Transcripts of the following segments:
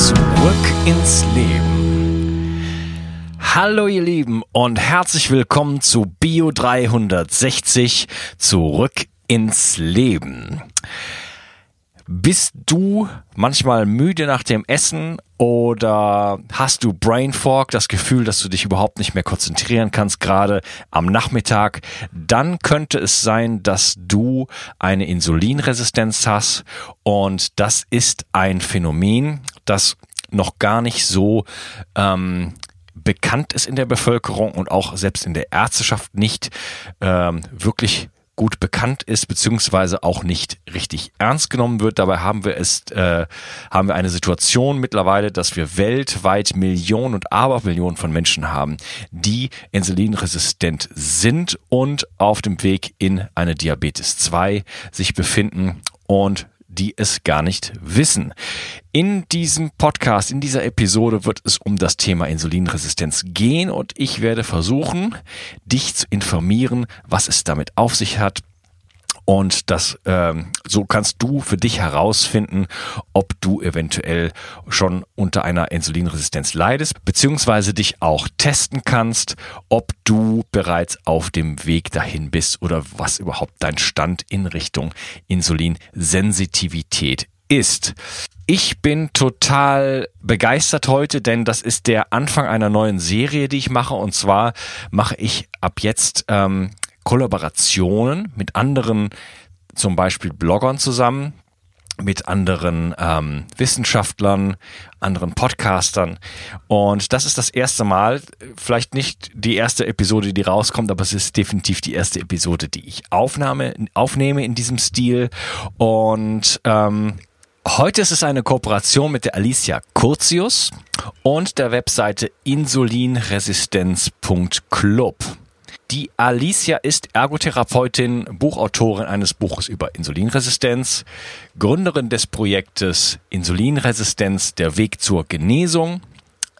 Zurück ins Leben. Hallo ihr Lieben und herzlich willkommen zu Bio 360 Zurück ins Leben. Bist du manchmal müde nach dem Essen oder hast du Brain Fog, das Gefühl, dass du dich überhaupt nicht mehr konzentrieren kannst, gerade am Nachmittag? Dann könnte es sein, dass du eine Insulinresistenz hast und das ist ein Phänomen, das noch gar nicht so ähm, bekannt ist in der Bevölkerung und auch selbst in der Ärzteschaft nicht ähm, wirklich gut bekannt ist, beziehungsweise auch nicht richtig ernst genommen wird. Dabei haben wir es, äh, haben wir eine Situation mittlerweile, dass wir weltweit Millionen und Abermillionen von Menschen haben, die insulinresistent sind und auf dem Weg in eine Diabetes 2 sich befinden und die es gar nicht wissen. In diesem Podcast, in dieser Episode wird es um das Thema Insulinresistenz gehen und ich werde versuchen, dich zu informieren, was es damit auf sich hat, und das, ähm, so kannst du für dich herausfinden, ob du eventuell schon unter einer Insulinresistenz leidest, beziehungsweise dich auch testen kannst, ob du bereits auf dem Weg dahin bist oder was überhaupt dein Stand in Richtung Insulinsensitivität ist. Ich bin total begeistert heute, denn das ist der Anfang einer neuen Serie, die ich mache. Und zwar mache ich ab jetzt ähm, Kollaborationen mit anderen, zum Beispiel Bloggern zusammen, mit anderen ähm, Wissenschaftlern, anderen Podcastern. Und das ist das erste Mal, vielleicht nicht die erste Episode, die rauskommt, aber es ist definitiv die erste Episode, die ich aufnahme, aufnehme in diesem Stil. Und ähm, heute ist es eine Kooperation mit der Alicia Curtius und der Webseite insulinresistenz.club. Die Alicia ist Ergotherapeutin, Buchautorin eines Buches über Insulinresistenz, Gründerin des Projektes Insulinresistenz, der Weg zur Genesung,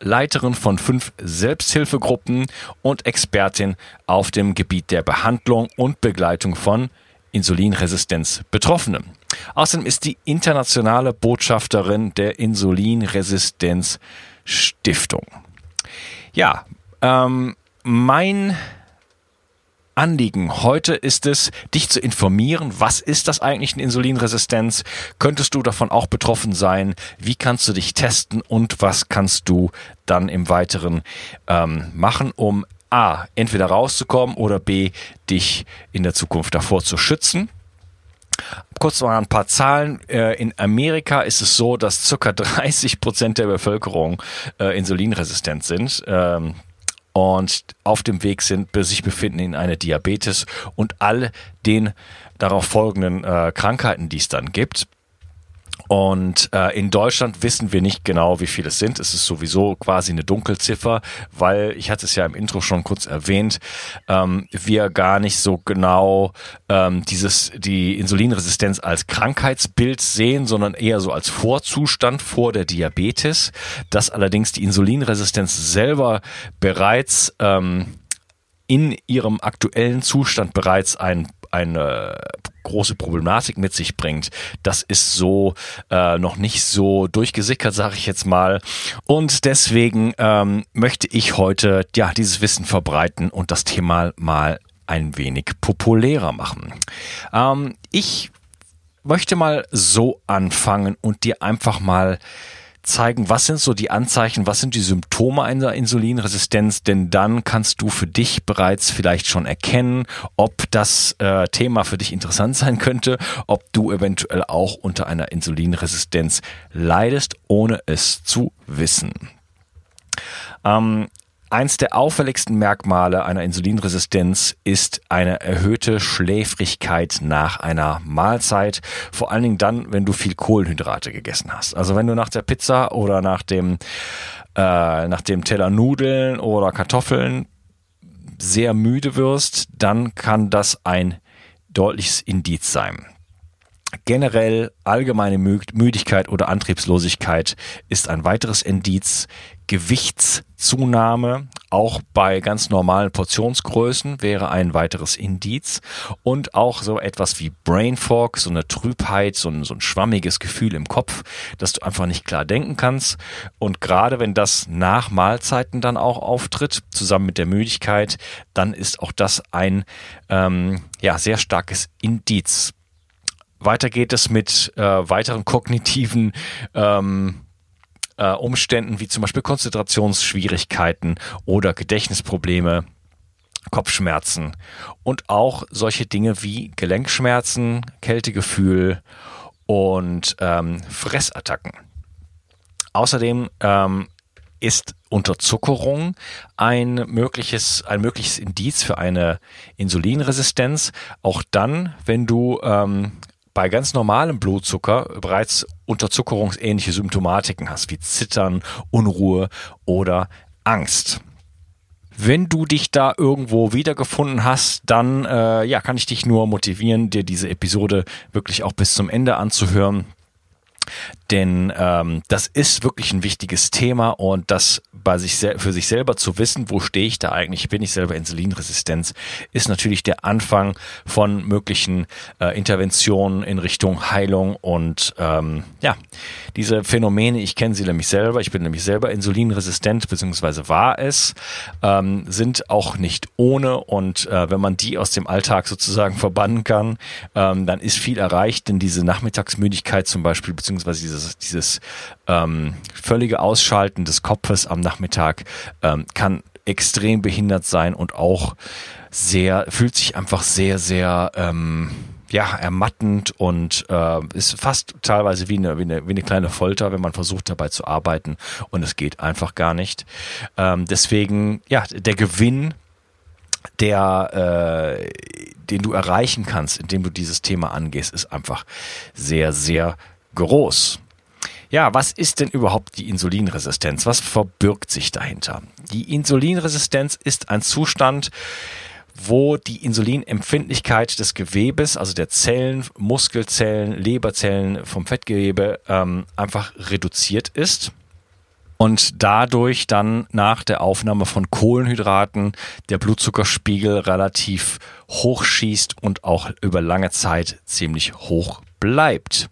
Leiterin von fünf Selbsthilfegruppen und Expertin auf dem Gebiet der Behandlung und Begleitung von Insulinresistenz Betroffenen. Außerdem ist die internationale Botschafterin der Insulinresistenz Stiftung. Ja, ähm, mein Anliegen heute ist es, dich zu informieren, was ist das eigentlich eine Insulinresistenz? Könntest du davon auch betroffen sein? Wie kannst du dich testen und was kannst du dann im Weiteren ähm, machen, um A, entweder rauszukommen oder B, dich in der Zukunft davor zu schützen? Kurz mal ein paar Zahlen. Äh, in Amerika ist es so, dass circa 30 Prozent der Bevölkerung äh, insulinresistent sind. Und auf dem Weg sind, sich befinden in einer Diabetes und all den darauf folgenden äh, Krankheiten, die es dann gibt. Und äh, in Deutschland wissen wir nicht genau, wie viele es sind. Es ist sowieso quasi eine Dunkelziffer, weil ich hatte es ja im Intro schon kurz erwähnt, ähm, wir gar nicht so genau ähm, dieses die Insulinresistenz als Krankheitsbild sehen, sondern eher so als Vorzustand vor der Diabetes. Dass allerdings die Insulinresistenz selber bereits ähm, in ihrem aktuellen Zustand bereits ein eine große Problematik mit sich bringt. Das ist so äh, noch nicht so durchgesickert, sage ich jetzt mal. Und deswegen ähm, möchte ich heute ja dieses Wissen verbreiten und das Thema mal ein wenig populärer machen. Ähm, ich möchte mal so anfangen und dir einfach mal zeigen, was sind so die Anzeichen, was sind die Symptome einer Insulinresistenz, denn dann kannst du für dich bereits vielleicht schon erkennen, ob das äh, Thema für dich interessant sein könnte, ob du eventuell auch unter einer Insulinresistenz leidest, ohne es zu wissen. Ähm, Eins der auffälligsten Merkmale einer Insulinresistenz ist eine erhöhte Schläfrigkeit nach einer Mahlzeit. Vor allen Dingen dann, wenn du viel Kohlenhydrate gegessen hast. Also wenn du nach der Pizza oder nach dem, äh, nach dem Teller Nudeln oder Kartoffeln sehr müde wirst, dann kann das ein deutliches Indiz sein. Generell allgemeine Müdigkeit oder Antriebslosigkeit ist ein weiteres Indiz. Gewichtszunahme, auch bei ganz normalen Portionsgrößen, wäre ein weiteres Indiz. Und auch so etwas wie Brain Fog, so eine Trübheit, so ein, so ein schwammiges Gefühl im Kopf, dass du einfach nicht klar denken kannst. Und gerade wenn das nach Mahlzeiten dann auch auftritt, zusammen mit der Müdigkeit, dann ist auch das ein ähm, ja, sehr starkes Indiz. Weiter geht es mit äh, weiteren kognitiven ähm, äh, Umständen wie zum Beispiel Konzentrationsschwierigkeiten oder Gedächtnisprobleme, Kopfschmerzen und auch solche Dinge wie Gelenkschmerzen, Kältegefühl und ähm, Fressattacken. Außerdem ähm, ist Unterzuckerung ein mögliches, ein mögliches Indiz für eine Insulinresistenz. Auch dann, wenn du ähm, bei ganz normalem Blutzucker bereits unterzuckerungsähnliche Symptomatiken hast, wie Zittern, Unruhe oder Angst. Wenn du dich da irgendwo wiedergefunden hast, dann äh, ja, kann ich dich nur motivieren, dir diese Episode wirklich auch bis zum Ende anzuhören. Denn ähm, das ist wirklich ein wichtiges Thema und das bei sich für sich selber zu wissen, wo stehe ich da eigentlich, bin ich selber Insulinresistenz, ist natürlich der Anfang von möglichen äh, Interventionen in Richtung Heilung und ähm, ja, diese Phänomene, ich kenne sie nämlich selber, ich bin nämlich selber insulinresistent, beziehungsweise war es, ähm, sind auch nicht ohne und äh, wenn man die aus dem Alltag sozusagen verbannen kann, ähm, dann ist viel erreicht, denn diese Nachmittagsmüdigkeit zum Beispiel, beziehungsweise dieses, dieses ähm, völlige Ausschalten des Kopfes am Nachmittag ähm, kann extrem behindert sein und auch sehr, fühlt sich einfach sehr, sehr ähm, ja, ermattend und äh, ist fast teilweise wie eine, wie, eine, wie eine kleine Folter, wenn man versucht dabei zu arbeiten und es geht einfach gar nicht. Ähm, deswegen, ja, der Gewinn, der, äh, den du erreichen kannst, indem du dieses Thema angehst, ist einfach sehr, sehr groß. Ja, was ist denn überhaupt die Insulinresistenz? Was verbirgt sich dahinter? Die Insulinresistenz ist ein Zustand, wo die Insulinempfindlichkeit des Gewebes, also der Zellen, Muskelzellen, Leberzellen vom Fettgewebe ähm, einfach reduziert ist und dadurch dann nach der Aufnahme von Kohlenhydraten der Blutzuckerspiegel relativ hoch schießt und auch über lange Zeit ziemlich hoch bleibt.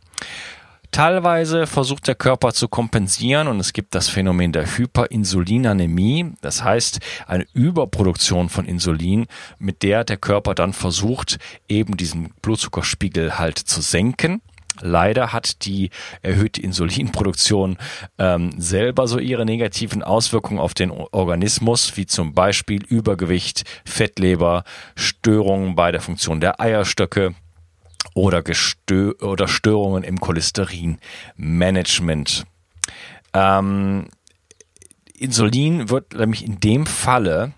Teilweise versucht der Körper zu kompensieren und es gibt das Phänomen der Hyperinsulinanämie, das heißt eine Überproduktion von Insulin, mit der der Körper dann versucht, eben diesen Blutzuckerspiegel halt zu senken. Leider hat die erhöhte Insulinproduktion ähm, selber so ihre negativen Auswirkungen auf den Organismus, wie zum Beispiel Übergewicht, Fettleber, Störungen bei der Funktion der Eierstöcke, oder, Gestö oder Störungen im Cholesterinmanagement. Ähm, Insulin wird nämlich in dem Falle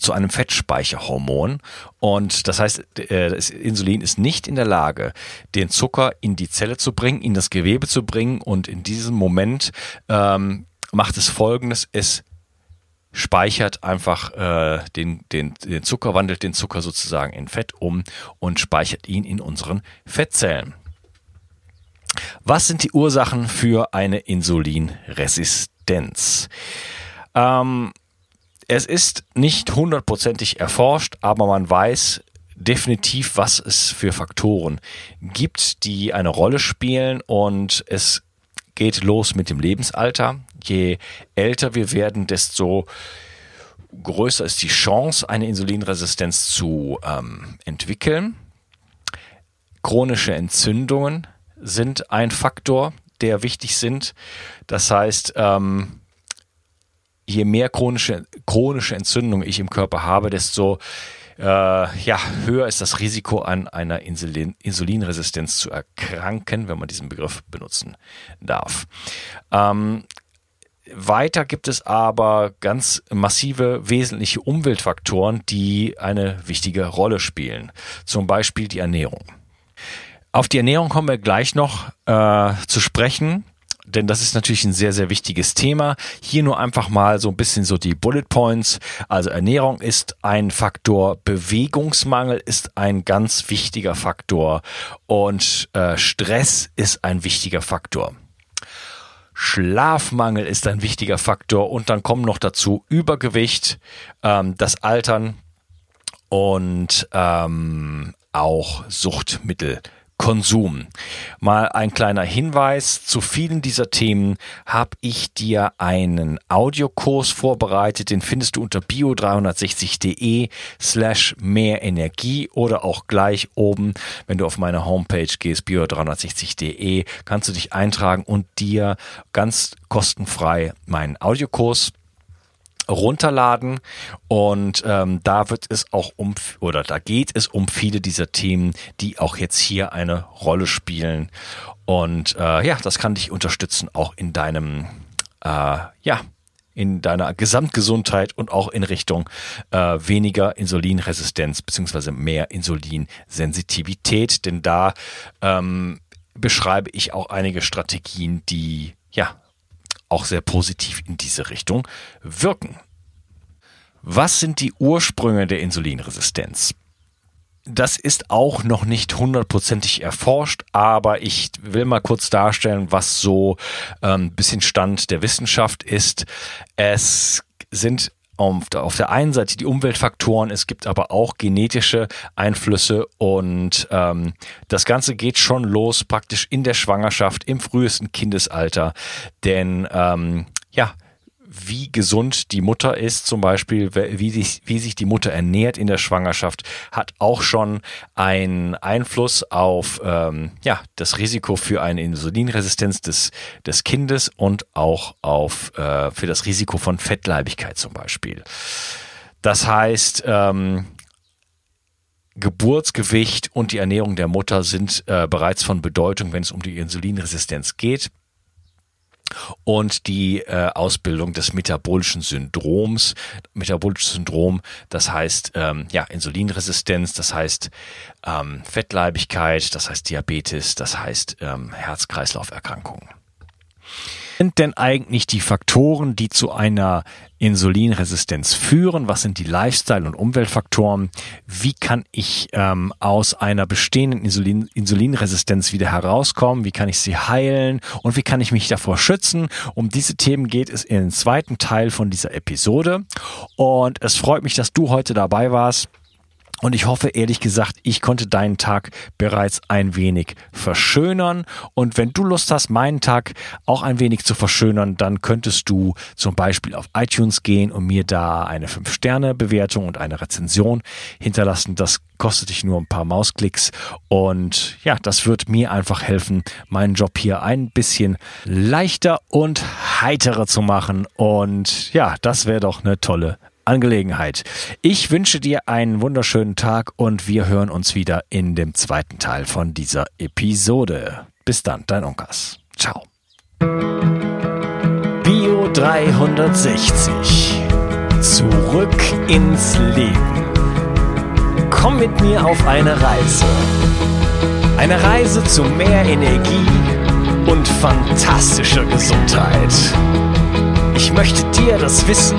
zu einem Fettspeicherhormon und das heißt, äh, das Insulin ist nicht in der Lage, den Zucker in die Zelle zu bringen, in das Gewebe zu bringen und in diesem Moment ähm, macht es folgendes, es speichert einfach äh, den, den, den Zucker, wandelt den Zucker sozusagen in Fett um und speichert ihn in unseren Fettzellen. Was sind die Ursachen für eine Insulinresistenz? Ähm, es ist nicht hundertprozentig erforscht, aber man weiß definitiv, was es für Faktoren gibt, die eine Rolle spielen und es geht los mit dem Lebensalter. Je älter wir werden, desto größer ist die Chance, eine Insulinresistenz zu ähm, entwickeln. Chronische Entzündungen sind ein Faktor, der wichtig sind. Das heißt, ähm, je mehr chronische, chronische Entzündungen ich im Körper habe, desto äh, ja, höher ist das Risiko an einer Insulin, Insulinresistenz zu erkranken, wenn man diesen Begriff benutzen darf. Ähm, weiter gibt es aber ganz massive wesentliche Umweltfaktoren, die eine wichtige Rolle spielen. Zum Beispiel die Ernährung. Auf die Ernährung kommen wir gleich noch äh, zu sprechen denn das ist natürlich ein sehr, sehr wichtiges Thema. Hier nur einfach mal so ein bisschen so die Bullet Points. Also Ernährung ist ein Faktor, Bewegungsmangel ist ein ganz wichtiger Faktor und äh, Stress ist ein wichtiger Faktor. Schlafmangel ist ein wichtiger Faktor und dann kommen noch dazu Übergewicht, ähm, das Altern und ähm, auch Suchtmittel. Konsum. Mal ein kleiner Hinweis, zu vielen dieser Themen habe ich dir einen Audiokurs vorbereitet, den findest du unter bio360.de slash mehr Energie oder auch gleich oben, wenn du auf meine Homepage gehst, bio360.de, kannst du dich eintragen und dir ganz kostenfrei meinen Audiokurs runterladen und ähm, da wird es auch um oder da geht es um viele dieser Themen, die auch jetzt hier eine Rolle spielen. Und äh, ja, das kann dich unterstützen auch in deinem äh, ja in deiner Gesamtgesundheit und auch in Richtung äh, weniger Insulinresistenz beziehungsweise mehr Insulinsensitivität, denn da ähm, beschreibe ich auch einige Strategien, die ja auch sehr positiv in diese Richtung wirken. Was sind die Ursprünge der Insulinresistenz? Das ist auch noch nicht hundertprozentig erforscht, aber ich will mal kurz darstellen, was so ein ähm, bisschen Stand der Wissenschaft ist. Es sind auf der einen Seite die Umweltfaktoren, es gibt aber auch genetische Einflüsse und ähm, das Ganze geht schon los praktisch in der Schwangerschaft, im frühesten Kindesalter. Denn ähm, ja, wie gesund die Mutter ist, zum Beispiel, wie sich, wie sich die Mutter ernährt in der Schwangerschaft, hat auch schon einen Einfluss auf ähm, ja, das Risiko für eine Insulinresistenz des, des Kindes und auch auf äh, für das Risiko von Fettleibigkeit zum Beispiel. Das heißt, ähm, Geburtsgewicht und die Ernährung der Mutter sind äh, bereits von Bedeutung, wenn es um die Insulinresistenz geht und die äh, Ausbildung des metabolischen Syndroms. Metabolisches Syndrom, das heißt ähm, ja Insulinresistenz, das heißt ähm, Fettleibigkeit, das heißt Diabetes, das heißt ähm, Herz-Kreislauf-Erkrankungen sind denn eigentlich die Faktoren, die zu einer Insulinresistenz führen? Was sind die Lifestyle- und Umweltfaktoren? Wie kann ich ähm, aus einer bestehenden Insulin Insulinresistenz wieder herauskommen? Wie kann ich sie heilen? Und wie kann ich mich davor schützen? Um diese Themen geht es in den zweiten Teil von dieser Episode. Und es freut mich, dass du heute dabei warst. Und ich hoffe ehrlich gesagt, ich konnte deinen Tag bereits ein wenig verschönern. Und wenn du Lust hast, meinen Tag auch ein wenig zu verschönern, dann könntest du zum Beispiel auf iTunes gehen und mir da eine 5-Sterne-Bewertung und eine Rezension hinterlassen. Das kostet dich nur ein paar Mausklicks. Und ja, das wird mir einfach helfen, meinen Job hier ein bisschen leichter und heiterer zu machen. Und ja, das wäre doch eine tolle Angelegenheit. Ich wünsche dir einen wunderschönen Tag und wir hören uns wieder in dem zweiten Teil von dieser Episode. Bis dann, dein Onkas. Ciao. Bio 360. Zurück ins Leben. Komm mit mir auf eine Reise. Eine Reise zu mehr Energie und fantastischer Gesundheit. Ich möchte dir das Wissen